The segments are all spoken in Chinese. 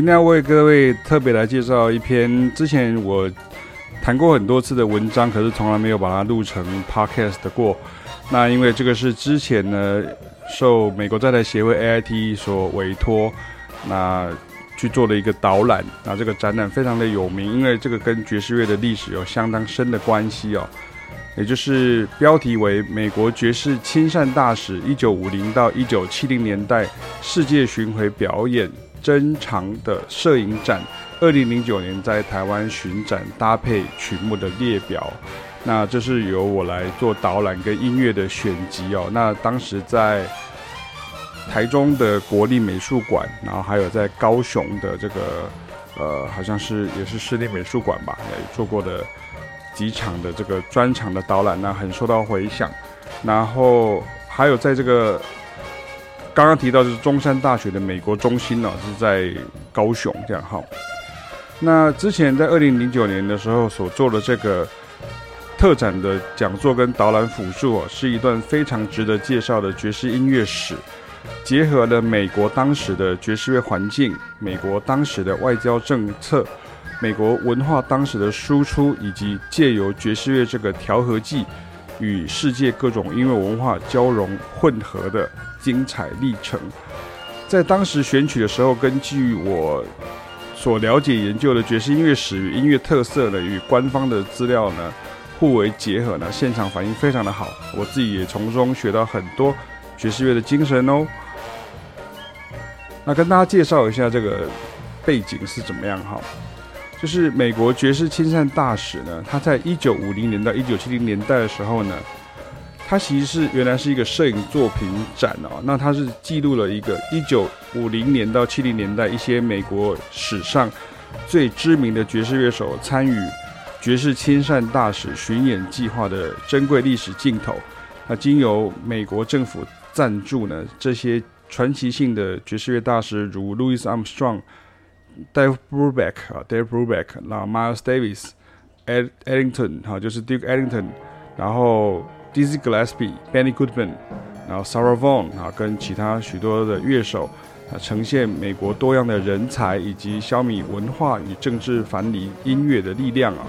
今天要为各位特别来介绍一篇之前我谈过很多次的文章，可是从来没有把它录成 podcast 过。那因为这个是之前呢受美国在台协会 AIT 所委托，那去做的一个导览。那这个展览非常的有名，因为这个跟爵士乐的历史有相当深的关系哦。也就是标题为《美国爵士亲善大使一九五零到一九七零年代世界巡回表演》。珍藏的摄影展，二零零九年在台湾巡展搭配曲目的列表，那这是由我来做导览跟音乐的选集哦。那当时在台中的国立美术馆，然后还有在高雄的这个呃，好像是也是市立美术馆吧，也做过的几场的这个专场的导览，那很受到回响。然后还有在这个。刚刚提到就是中山大学的美国中心呢，是在高雄这样哈。那之前在二零零九年的时候所做的这个特展的讲座跟导览辅助啊，是一段非常值得介绍的爵士音乐史，结合了美国当时的爵士乐环境、美国当时的外交政策、美国文化当时的输出，以及借由爵士乐这个调和剂。与世界各种音乐文化交融混合的精彩历程，在当时选取的时候，根据我所了解研究的爵士音乐史与音乐特色呢，与官方的资料呢互为结合呢，现场反应非常的好，我自己也从中学到很多爵士乐的精神哦。那跟大家介绍一下这个背景是怎么样哈。就是美国爵士亲善大使呢，他在一九五零年到一九七零年代的时候呢，他其实是原来是一个摄影作品展哦，那他是记录了一个一九五零年到七零年代一些美国史上最知名的爵士乐手参与爵士亲善大使巡演计划的珍贵历史镜头。那经由美国政府赞助呢，这些传奇性的爵士乐大师如 Louis Armstrong。Dave Brubeck 啊，Dave Brubeck，那 Miles Davis，Ed Ellington 哈，就是 Duke Ellington，然后 Dizzy Gillespie，Benny Goodman，然后 Sarah Vaughan 啊，跟其他许多的乐手啊，呈现美国多样的人才以及消弭文化与政治藩篱音乐的力量啊。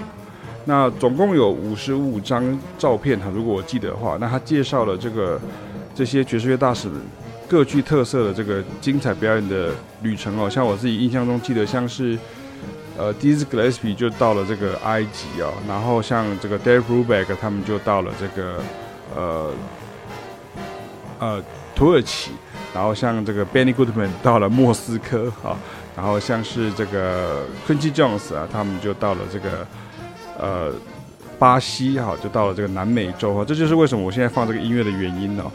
那总共有五十五张照片哈，如果我记得的话，那他介绍了这个这些爵士乐大使们。各具特色的这个精彩表演的旅程哦，像我自己印象中记得，像是呃，Dizzy Gillespie 就到了这个埃及哦，然后像这个 Dave Brubeck 他们就到了这个呃呃土耳其，然后像这个 Benny Goodman 到了莫斯科啊，然后像是这个 Quincy Jones 啊，他们就到了这个呃巴西哈，就到了这个南美洲哈，这就是为什么我现在放这个音乐的原因哦。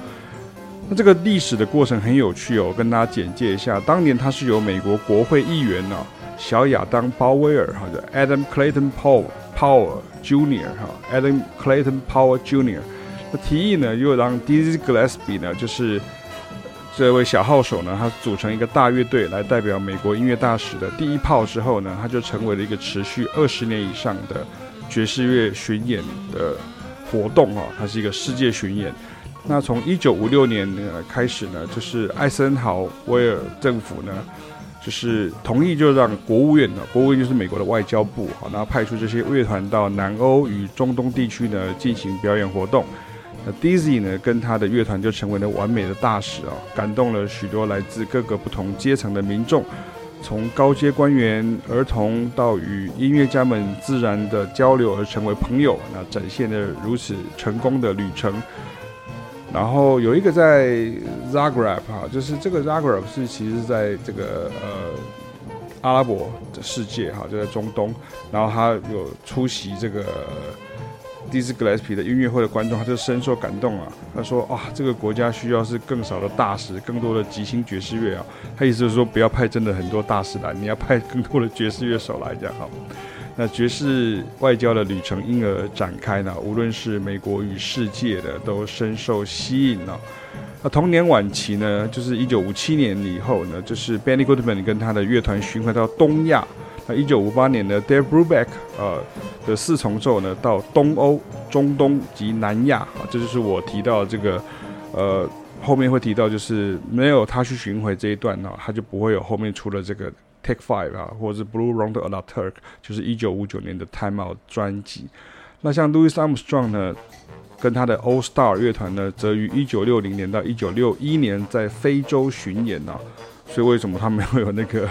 那这个历史的过程很有趣哦，跟大家简介一下。当年他是由美国国会议员呢，小亚当鲍威尔哈的 Adam Clayton Powell Powell Jr. 哈 Adam Clayton Powell Jr. 那提议呢，又让 Dizzy Gillespie 呢，就是这位小号手呢，他组成一个大乐队来代表美国音乐大使的第一炮之后呢，他就成为了一个持续二十年以上的爵士乐巡演的活动啊，它是一个世界巡演。那从一九五六年呢开始呢，就是艾森豪威尔政府呢，就是同意就让国务院呢，国务院就是美国的外交部啊，然后派出这些乐团到南欧与中东地区呢进行表演活动。那 Dizzy 呢跟他的乐团就成为了完美的大使啊，感动了许多来自各个不同阶层的民众，从高阶官员、儿童到与音乐家们自然的交流而成为朋友，那展现了如此成功的旅程。然后有一个在 Zagreb 哈，就是这个 Zagreb 是其实在这个呃阿拉伯的世界哈，就在中东。然后他有出席这个 Diz Gillespie 的音乐会的观众，他就深受感动啊。他说啊，这个国家需要是更少的大使，更多的即兴爵士乐啊。他意思就是说，不要派真的很多大使来，你要派更多的爵士乐手来这样好。那爵士外交的旅程因而展开呢，无论是美国与世界的都深受吸引了。那同年晚期呢，就是一九五七年以后呢，就是 Benny Goodman 跟他的乐团巡回到东亚。那一九五八年呢，Dave Brubeck 呃的四重奏呢到东欧、中东及南亚啊，这就是我提到这个呃后面会提到，就是没有他去巡回这一段呢，他就不会有后面出了这个。Take Five 啊，或者是 Blue Round a la Turk，就是一九五九年的 Time Out 专辑。那像 Louis Armstrong 呢，跟他的 All Star 乐团呢，则于一九六零年到一九六一年在非洲巡演呢、啊。所以为什么他们会有那个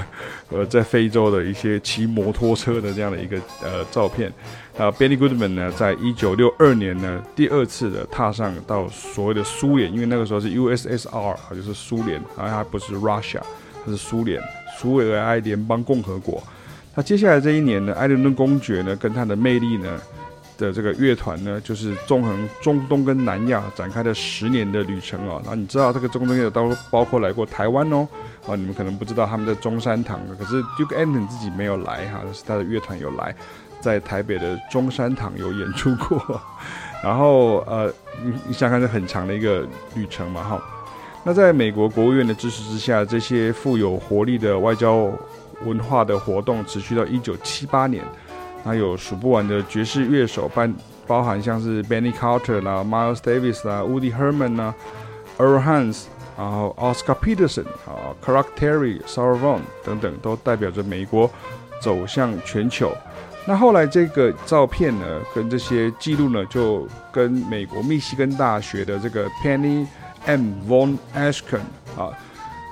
呃在非洲的一些骑摩托车的这样的一个呃照片？啊，Benny Goodman 呢，在一九六二年呢，第二次的踏上到所谓的苏联，因为那个时候是 USSR 啊，就是苏联，啊，它不是 Russia，是苏联，苏维埃联邦共和国。那接下来这一年呢，艾伦顿公爵呢，跟他的魅力呢。的这个乐团呢，就是纵横中东跟南亚展开了十年的旅程哦。那你知道这个中东也有都包括来过台湾哦，啊，你们可能不知道他们在中山堂，可是 Duke Anton 自己没有来哈，是他的乐团有来，在台北的中山堂有演出过。然后呃，你你想看这很长的一个旅程嘛哈。那在美国国务院的支持之下，这些富有活力的外交文化的活动持续到一九七八年。那有数不完的爵士乐手，包包含像是 Benny Carter 啦、Miles Davis 啦、Woody Herman 啦、Earl Hines，然后 Oscar Peterson 啊、Clark Terry、Sarah Vaughan 等等，都代表着美国走向全球。那后来这个照片呢，跟这些记录呢，就跟美国密西根大学的这个 Penny M. Von Ashken 啊。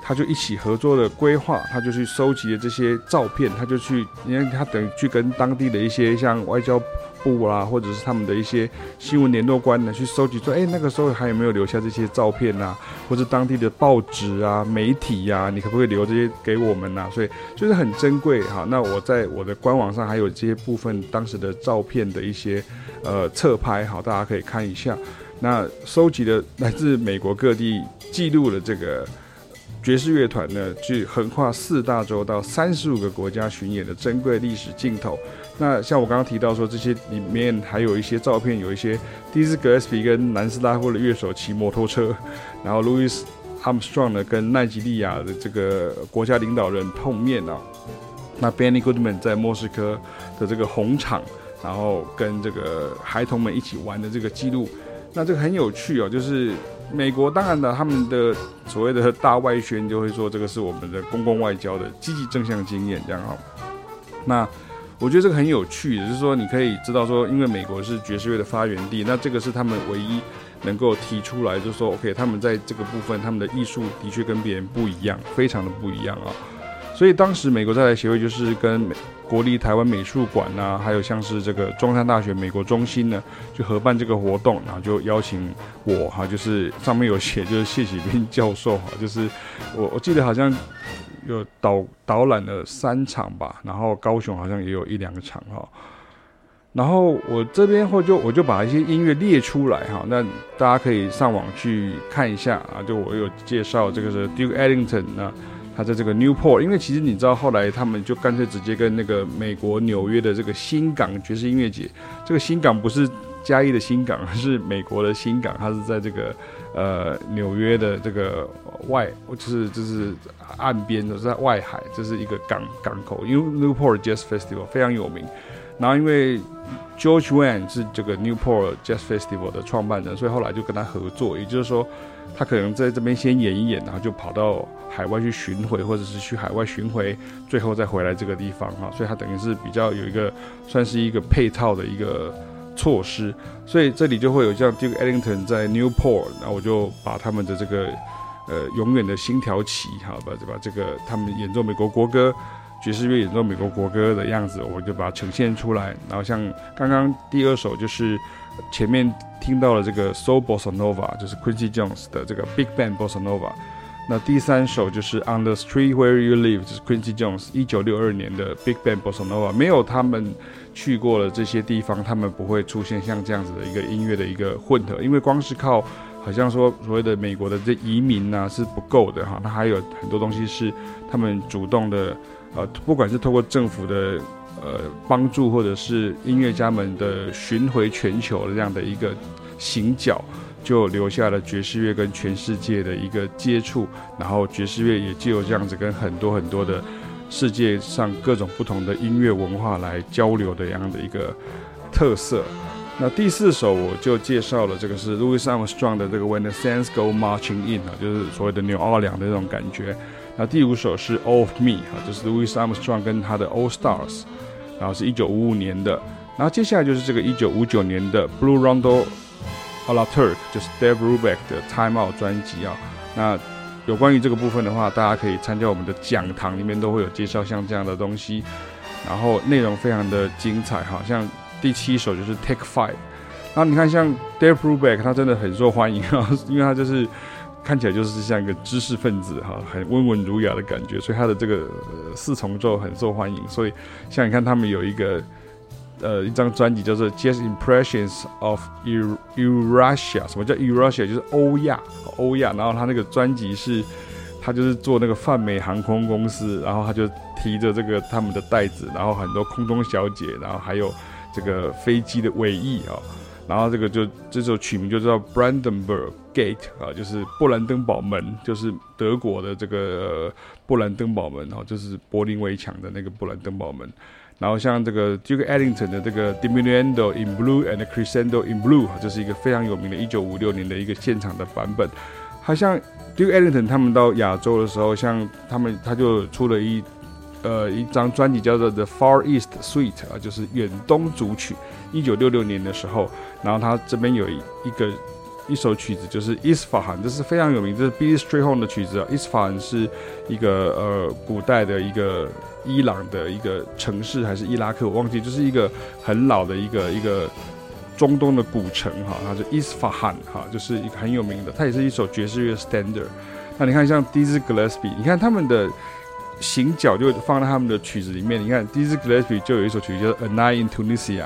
他就一起合作的规划，他就去收集了这些照片，他就去，因为他等于去跟当地的一些像外交部啦，或者是他们的一些新闻联络官呢，去收集说，哎，那个时候还有没有留下这些照片呐？或者当地的报纸啊、媒体呀、你可不可以留这些给我们呐？所以就是很珍贵哈。那我在我的官网上还有这些部分当时的照片的一些呃侧拍，好，大家可以看一下。那收集的来自美国各地记录了这个。爵士乐团呢，去横跨四大洲到三十五个国家巡演的珍贵历史镜头。那像我刚刚提到说，这些里面还有一些照片，有一些迪斯格斯皮跟南斯拉夫的乐手骑摩托车，然后路易斯阿姆斯壮呢跟奈及利亚的这个国家领导人碰面啊。那 Benny Goodman 在莫斯科的这个红场，然后跟这个孩童们一起玩的这个记录，那这个很有趣哦，就是。美国当然了，他们的所谓的大外宣就会说这个是我们的公共外交的积极正向经验，这样哈。那我觉得这个很有趣，就是说你可以知道说，因为美国是爵士乐的发源地，那这个是他们唯一能够提出来，就是说 OK，他们在这个部分他们的艺术的确跟别人不一样，非常的不一样啊。所以当时美国在台协会就是跟美。国立台湾美术馆呐，还有像是这个中山大学美国中心呢，就合办这个活动，然后就邀请我哈，就是上面有写，就是谢启斌教授哈，就是我我记得好像有导导览了三场吧，然后高雄好像也有一两个场哈，然后我这边会就我就把一些音乐列出来哈，那大家可以上网去看一下啊，就我有介绍这个是 Duke Ellington 呢。他在这个 Newport，因为其实你知道，后来他们就干脆直接跟那个美国纽约的这个新港爵士音乐节，这个新港不是嘉义的新港，是美国的新港，它是在这个呃纽约的这个外，就是就是岸边，的在外海，这是一个港港口，因为 Newport Jazz Festival 非常有名。然后因为 George Wain 是这个 Newport Jazz Festival 的创办人，所以后来就跟他合作，也就是说。他可能在这边先演一演，然后就跑到海外去巡回，或者是去海外巡回，最后再回来这个地方哈，所以他等于是比较有一个算是一个配套的一个措施，所以这里就会有像 Duke Ellington 在 Newport，然后我就把他们的这个呃永远的星条旗哈，把把这个他们演奏美国国歌，爵士乐演奏美国国歌的样子，我就把它呈现出来，然后像刚刚第二首就是。前面听到了这个 So Bossa Nova，就是 Quincy Jones 的这个 Big Band Bossa Nova。那第三首就是 On the Street Where You Live，就是 Quincy Jones 一九六二年的 Big Band Bossa Nova。没有他们去过的这些地方，他们不会出现像这样子的一个音乐的一个混合。因为光是靠好像说所谓的美国的这移民啊是不够的哈，那还有很多东西是他们主动的，呃，不管是透过政府的。呃，帮助或者是音乐家们的巡回全球的这样的一个行脚，就留下了爵士乐跟全世界的一个接触，然后爵士乐也就有这样子跟很多很多的世界上各种不同的音乐文化来交流的这样的一个特色。那第四首我就介绍了，这个是 Louis Armstrong 的这个 When the Saints Go Marching In 啊，就是所谓的纽奥良的这种感觉。那第五首是 All of Me 哈，就是 Louis Armstrong 跟他的 All Stars，然后是一九五五年的，然后接下来就是这个一九五九年的 Blue Rondo a la Turk，就是 Dave Brubeck 的 Time Out 专辑啊。那有关于这个部分的话，大家可以参加我们的讲堂，里面都会有介绍像这样的东西，然后内容非常的精彩哈。像第七首就是 Take Five，那你看像 Dave Brubeck，他真的很受欢迎啊，因为他就是看起来就是像一个知识分子哈，很温文儒雅的感觉，所以他的这个、四重奏很受欢迎。所以像你看他们有一个。呃，一张专辑叫做《Jazz Impressions of Eurasia》，什么叫 Eurasia？就是欧亚，欧亚。然后他那个专辑是，他就是做那个泛美航空公司，然后他就提着这个他们的袋子，然后很多空中小姐，然后还有这个飞机的尾翼啊，然后这个就这首曲名就叫 Brandenburg Gate 啊，就是布兰登堡门，就是德国的这个、呃、布兰登堡门啊，就是柏林围墙的那个布兰登堡门。然后像这个 Duke Ellington 的这个 Diminuendo in Blue and Crescendo in Blue，这是一个非常有名的1956年的一个现场的版本。好像 Duke Ellington 他们到亚洲的时候，像他们他就出了一呃一张专辑叫做 The Far East Suite 啊，就是远东组曲。1966年的时候，然后他这边有一个一首曲子就是 Isfahan，这是非常有名，这是 Billy Strayhorn 的曲子啊。Isfahan 是一个呃古代的一个。伊朗的一个城市还是伊拉克，我忘记，就是一个很老的一个一个中东的古城哈，它是伊斯法罕哈，就是一个很有名的，它也是一首爵士乐 standard。那你看像 Dizzy Gillespie，你看他们的行脚就放在他们的曲子里面，你看 Dizzy Gillespie 就有一首曲子叫 A Night in Tunisia，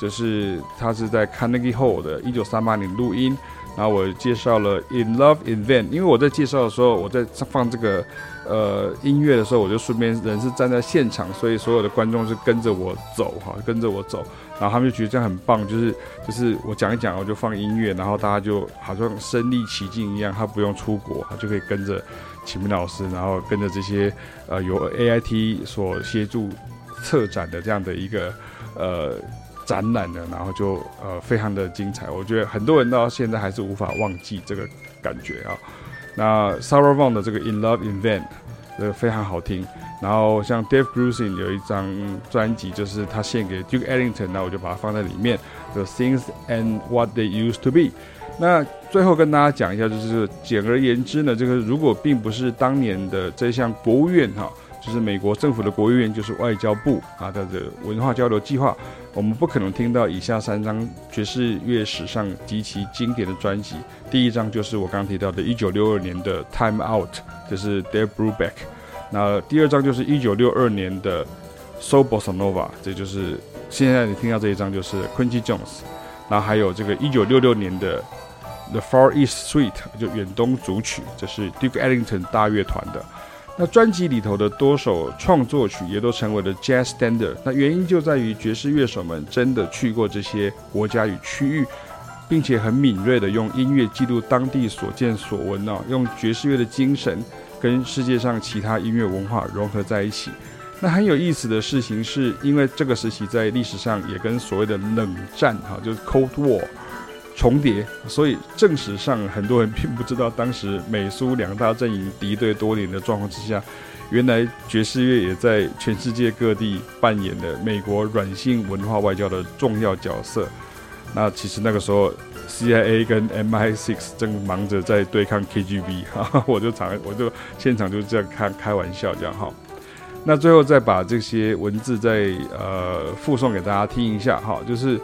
就是他是在 Carnegie Hall 的一九三八年录音。然后我介绍了《In Love in Vain》，因为我在介绍的时候，我在放这个呃音乐的时候，我就顺便人是站在现场，所以所有的观众是跟着我走哈，跟着我走，然后他们就觉得这样很棒，就是就是我讲一讲，我就放音乐，然后大家就好像身临其境一样，他不用出国，他就可以跟着启明老师，然后跟着这些呃由 AIT 所协助策展的这样的一个呃。展览的，然后就呃非常的精彩，我觉得很多人到现在还是无法忘记这个感觉啊。那 Sarah Vaughan 的这个 In Love in Vain，这个非常好听。然后像 Dave Grusin 有一张专辑，就是他献给 Duke Ellington，那我就把它放在里面。The Things and What They Used to Be。那最后跟大家讲一下，就是简而言之呢，这个如果并不是当年的这项国务院哈。就是美国政府的国务院，就是外交部啊它的文化交流计划，我们不可能听到以下三张爵士乐史上极其经典的专辑。第一张就是我刚提到的1962年的《Time Out》，这是 Dave Brubeck。那第二张就是1962年的《So Bossa Nova》，这就是现在你听到这一张就是 Quincy Jones。然后还有这个1966年的《The Far East Suite》，就远东组曲，这是 Duke Ellington 大乐团的。那专辑里头的多首创作曲也都成为了 Jazz Standard。那原因就在于爵士乐手们真的去过这些国家与区域，并且很敏锐地用音乐记录当地所见所闻啊，用爵士乐的精神跟世界上其他音乐文化融合在一起。那很有意思的事情是，因为这个时期在历史上也跟所谓的冷战哈，就是 Cold War。重叠，所以正史上很多人并不知道，当时美苏两大阵营敌对多年的状况之下，原来爵士乐也在全世界各地扮演了美国软性文化外交的重要角色。那其实那个时候，CIA 跟 MI6 正忙着在对抗 KGB，哈，我就常我就现场就这样开开玩笑这样哈。那最后再把这些文字再呃附送给大家听一下哈，就是。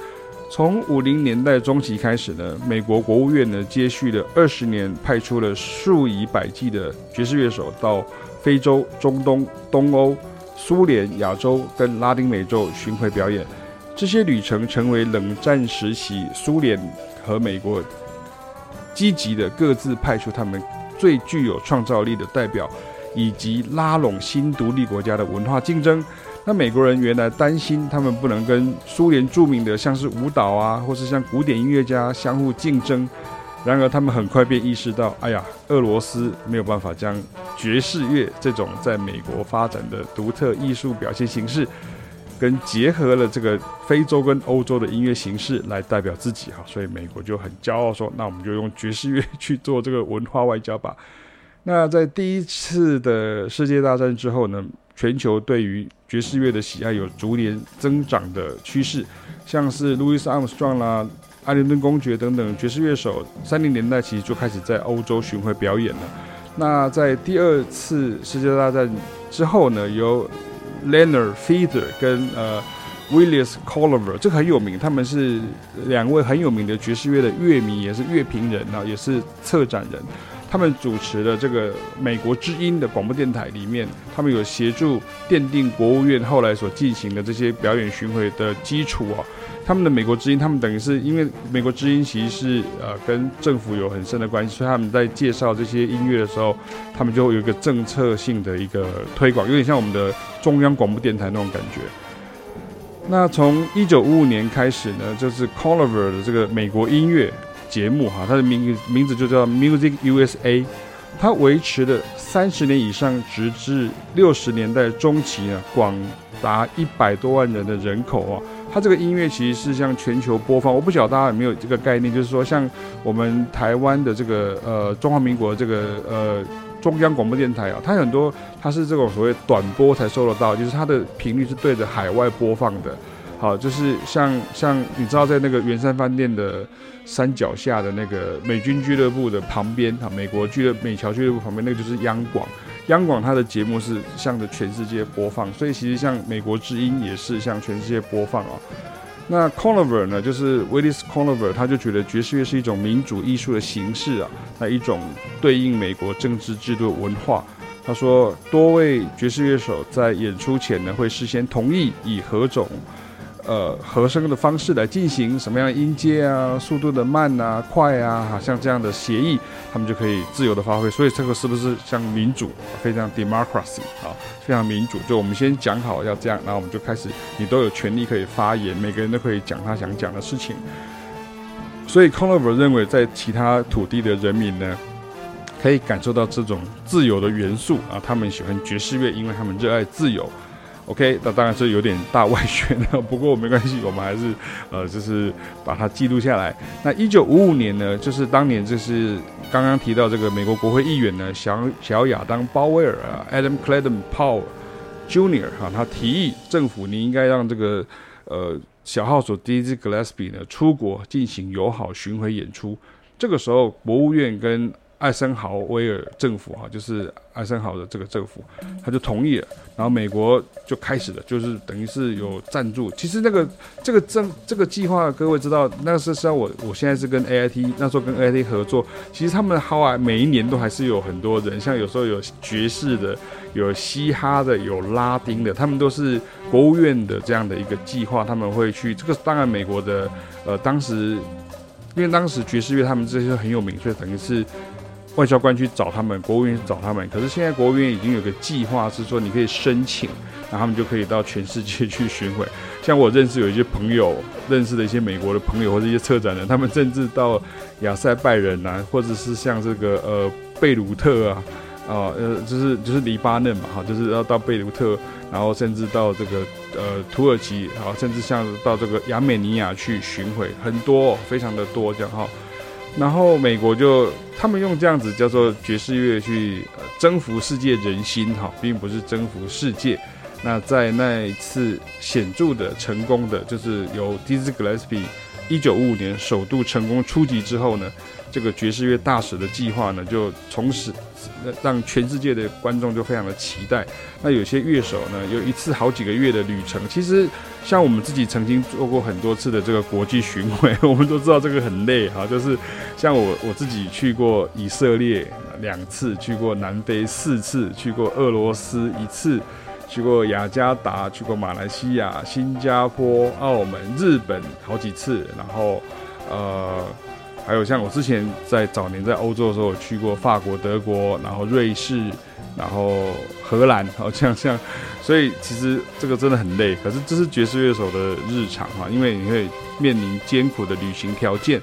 从五零年代中期开始呢，美国国务院呢接续了二十年，派出了数以百计的爵士乐手到非洲、中东、东欧、苏联、亚洲跟拉丁美洲巡回表演。这些旅程成为冷战时期苏联和美国积极的各自派出他们最具有创造力的代表，以及拉拢新独立国家的文化竞争。那美国人原来担心他们不能跟苏联著名的像是舞蹈啊，或是像古典音乐家相互竞争。然而他们很快便意识到，哎呀，俄罗斯没有办法将爵士乐这种在美国发展的独特艺术表现形式。跟结合了这个非洲跟欧洲的音乐形式来代表自己哈，所以美国就很骄傲说，那我们就用爵士乐去做这个文化外交吧。那在第一次的世界大战之后呢，全球对于爵士乐的喜爱有逐年增长的趋势，像是路易斯·阿姆斯壮啦、艾灵顿公爵等等爵士乐手，三零年代其实就开始在欧洲巡回表演了。那在第二次世界大战之后呢，由 Leonard Feather 跟呃 Willis Collier 这个很有名，他们是两位很有名的爵士乐的乐迷，也是乐评人啊，也是策展人。他们主持的这个美国之音的广播电台里面，他们有协助奠定国务院后来所进行的这些表演巡回的基础啊。他们的美国之音，他们等于是因为美国之音其实是呃跟政府有很深的关系，所以他们在介绍这些音乐的时候，他们就会有一个政策性的一个推广，有点像我们的中央广播电台那种感觉。那从一九五五年开始呢，就是 Collier 的这个美国音乐节目哈，它的名名字就叫 Music USA，它维持了三十年以上，直至六十年代中期呢，广达一百多万人的人口啊。它这个音乐其实是向全球播放，我不晓得大家有没有这个概念，就是说像我们台湾的这个呃中华民国这个呃中央广播电台啊，它很多它是这种所谓短波才收得到，就是它的频率是对着海外播放的。好，就是像像你知道在那个圆山饭店的山脚下的那个美军俱乐部的旁边哈，美国俱乐美侨俱乐部旁边那个就是央广。央广它的节目是向着全世界播放，所以其实像美国之音也是向全世界播放哦。那 Conover 呢，就是 Willis Conover，他就觉得爵士乐是一种民主艺术的形式啊，那一种对应美国政治制度的文化。他说，多位爵士乐手在演出前呢，会事先同意以何种。呃，和声的方式来进行什么样音阶啊，速度的慢啊、快啊，好像这样的协议，他们就可以自由的发挥。所以这个是不是像民主，非常 democracy 啊，非常民主？就我们先讲好要这样，然后我们就开始，你都有权利可以发言，每个人都可以讲他想讲的事情。所以 Conover 认为，在其他土地的人民呢，可以感受到这种自由的元素啊，他们喜欢爵士乐，因为他们热爱自由。OK，那当然是有点大外宣了，不过没关系，我们还是呃，就是把它记录下来。那一九五五年呢，就是当年就是刚刚提到这个美国国会议员呢，小小亚当鲍威尔啊，Adam Clayton Powell Jr. 哈，他提议政府你应该让这个呃小号手 Dizzy Gillespie 呢出国进行友好巡回演出。这个时候，国务院跟艾森豪威尔政府哈，就是艾森豪的这个政府，他就同意了，然后美国就开始了，就是等于是有赞助。其实那个这个政这个计划，各位知道，那是实际上我我现在是跟 AIT 那时候跟 AIT 合作，其实他们好啊，每一年都还是有很多人，像有时候有爵士的，有嘻哈的，有拉丁的，他们都是国务院的这样的一个计划，他们会去。这个当然美国的呃当时，因为当时爵士乐他们这些很有名，所以等于是。外交官去找他们，国务院去找他们。可是现在国务院已经有个计划，是说你可以申请，然后他们就可以到全世界去巡回。像我认识有一些朋友，认识的一些美国的朋友或者一些策展人，他们甚至到亚塞拜然啊，或者是像这个呃贝鲁特啊，啊呃就是就是黎巴嫩嘛哈，就是要到贝鲁特，然后甚至到这个呃土耳其，啊甚至像到这个亚美尼亚去巡回，很多非常的多这样哈。然后美国就他们用这样子叫做爵士乐去征服世界人心哈，并不是征服世界。那在那一次显著的成功的，就是由 Dizzy Gillespie 一九五五年首度成功出击之后呢，这个爵士乐大使的计划呢，就从此让全世界的观众就非常的期待。那有些乐手呢，有一次好几个月的旅程。其实像我们自己曾经做过很多次的这个国际巡回，我们都知道这个很累哈。就是像我我自己去过以色列两次，去过南非四次，去过俄罗斯一次，去过雅加达，去过马来西亚、新加坡、澳门、日本好几次，然后呃。还有像我之前在早年在欧洲的时候，我去过法国、德国，然后瑞士，然后荷兰，好像像，所以其实这个真的很累。可是这是爵士乐手的日常哈，因为你会面临艰苦的旅行条件。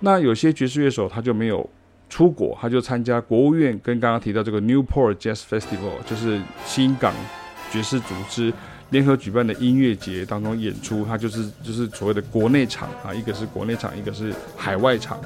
那有些爵士乐手他就没有出国，他就参加国务院跟刚刚提到这个 Newport Jazz Festival，就是新港爵士组织联合举办的音乐节当中演出，他就是就是所谓的国内场啊，一个是国内场，一个是海外场。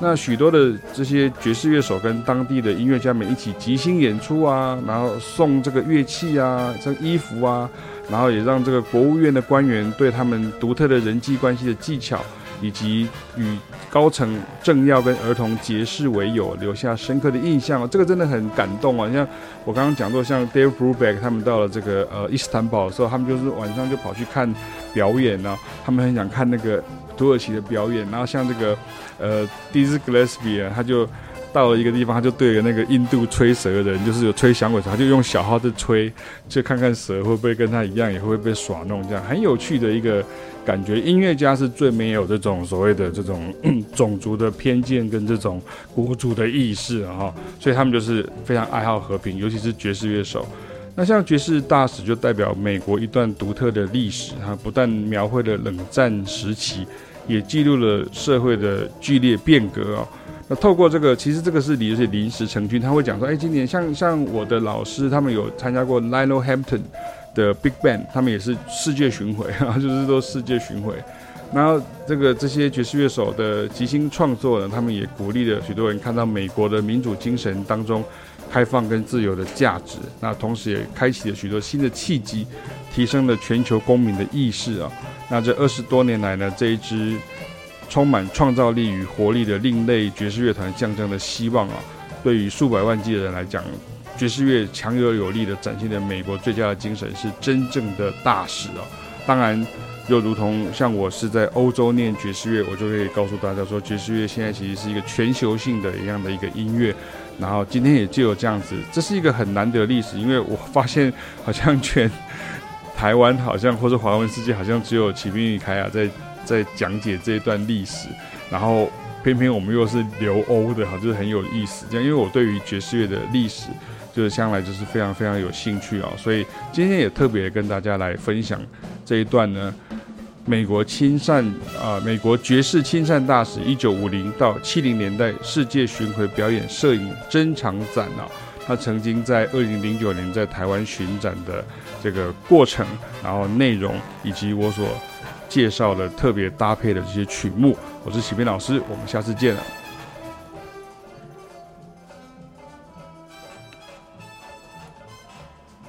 那许多的这些爵士乐手跟当地的音乐家们一起即兴演出啊，然后送这个乐器啊，这衣服啊，然后也让这个国务院的官员对他们独特的人际关系的技巧。以及与高层政要跟儿童结识为友，留下深刻的印象哦。这个真的很感动啊！像我刚刚讲过，像 Dave Brubeck 他们到了这个呃伊斯坦堡的时候，他们就是晚上就跑去看表演呢、啊。他们很想看那个土耳其的表演。然后像这个呃 Dizzy Gillespie 啊，他就。到了一个地方，他就对着那个印度吹蛇的人，就是有吹响尾蛇，他就用小号在吹，就看看蛇会不会跟他一样，也会被耍弄，这样很有趣的一个感觉。音乐家是最没有这种所谓的这种种族的偏见跟这种国族的意识啊，所以他们就是非常爱好和平，尤其是爵士乐手。那像爵士大使就代表美国一段独特的历史，它不但描绘了冷战时期，也记录了社会的剧烈变革啊。那透过这个，其实这个是临是临时成军，他会讲说，哎，今年像像我的老师，他们有参加过 Lionel Hampton 的 Big Band，他们也是世界巡回，啊 就是说世界巡回。然后这个这些爵士乐手的即兴创作呢，他们也鼓励了许多人看到美国的民主精神当中开放跟自由的价值。那同时也开启了许多新的契机，提升了全球公民的意识啊。那这二十多年来呢，这一支。充满创造力与活力的另类爵士乐团象征的希望啊！对于数百万计的人来讲，爵士乐强有有力的展现了美国最佳的精神，是真正的大使啊！当然，又如同像我是在欧洲念爵士乐，我就可以告诉大家说，爵士乐现在其实是一个全球性的一样的一个音乐。然后今天也就有这样子，这是一个很难得的历史，因为我发现好像全台湾好像或者华文世界好像只有启明与凯雅在。在讲解这一段历史，然后偏偏我们又是留欧的哈，就是很有意思。这样，因为我对于爵士乐的历史，就是向来就是非常非常有兴趣啊，所以今天也特别跟大家来分享这一段呢。美国亲善啊，美国爵士亲善大使一九五零到七零年代世界巡回表演摄影珍藏展啊，他曾经在二零零九年在台湾巡展的这个过程，然后内容以及我所。介绍了特别搭配的这些曲目，我是启斌老师，我们下次见了。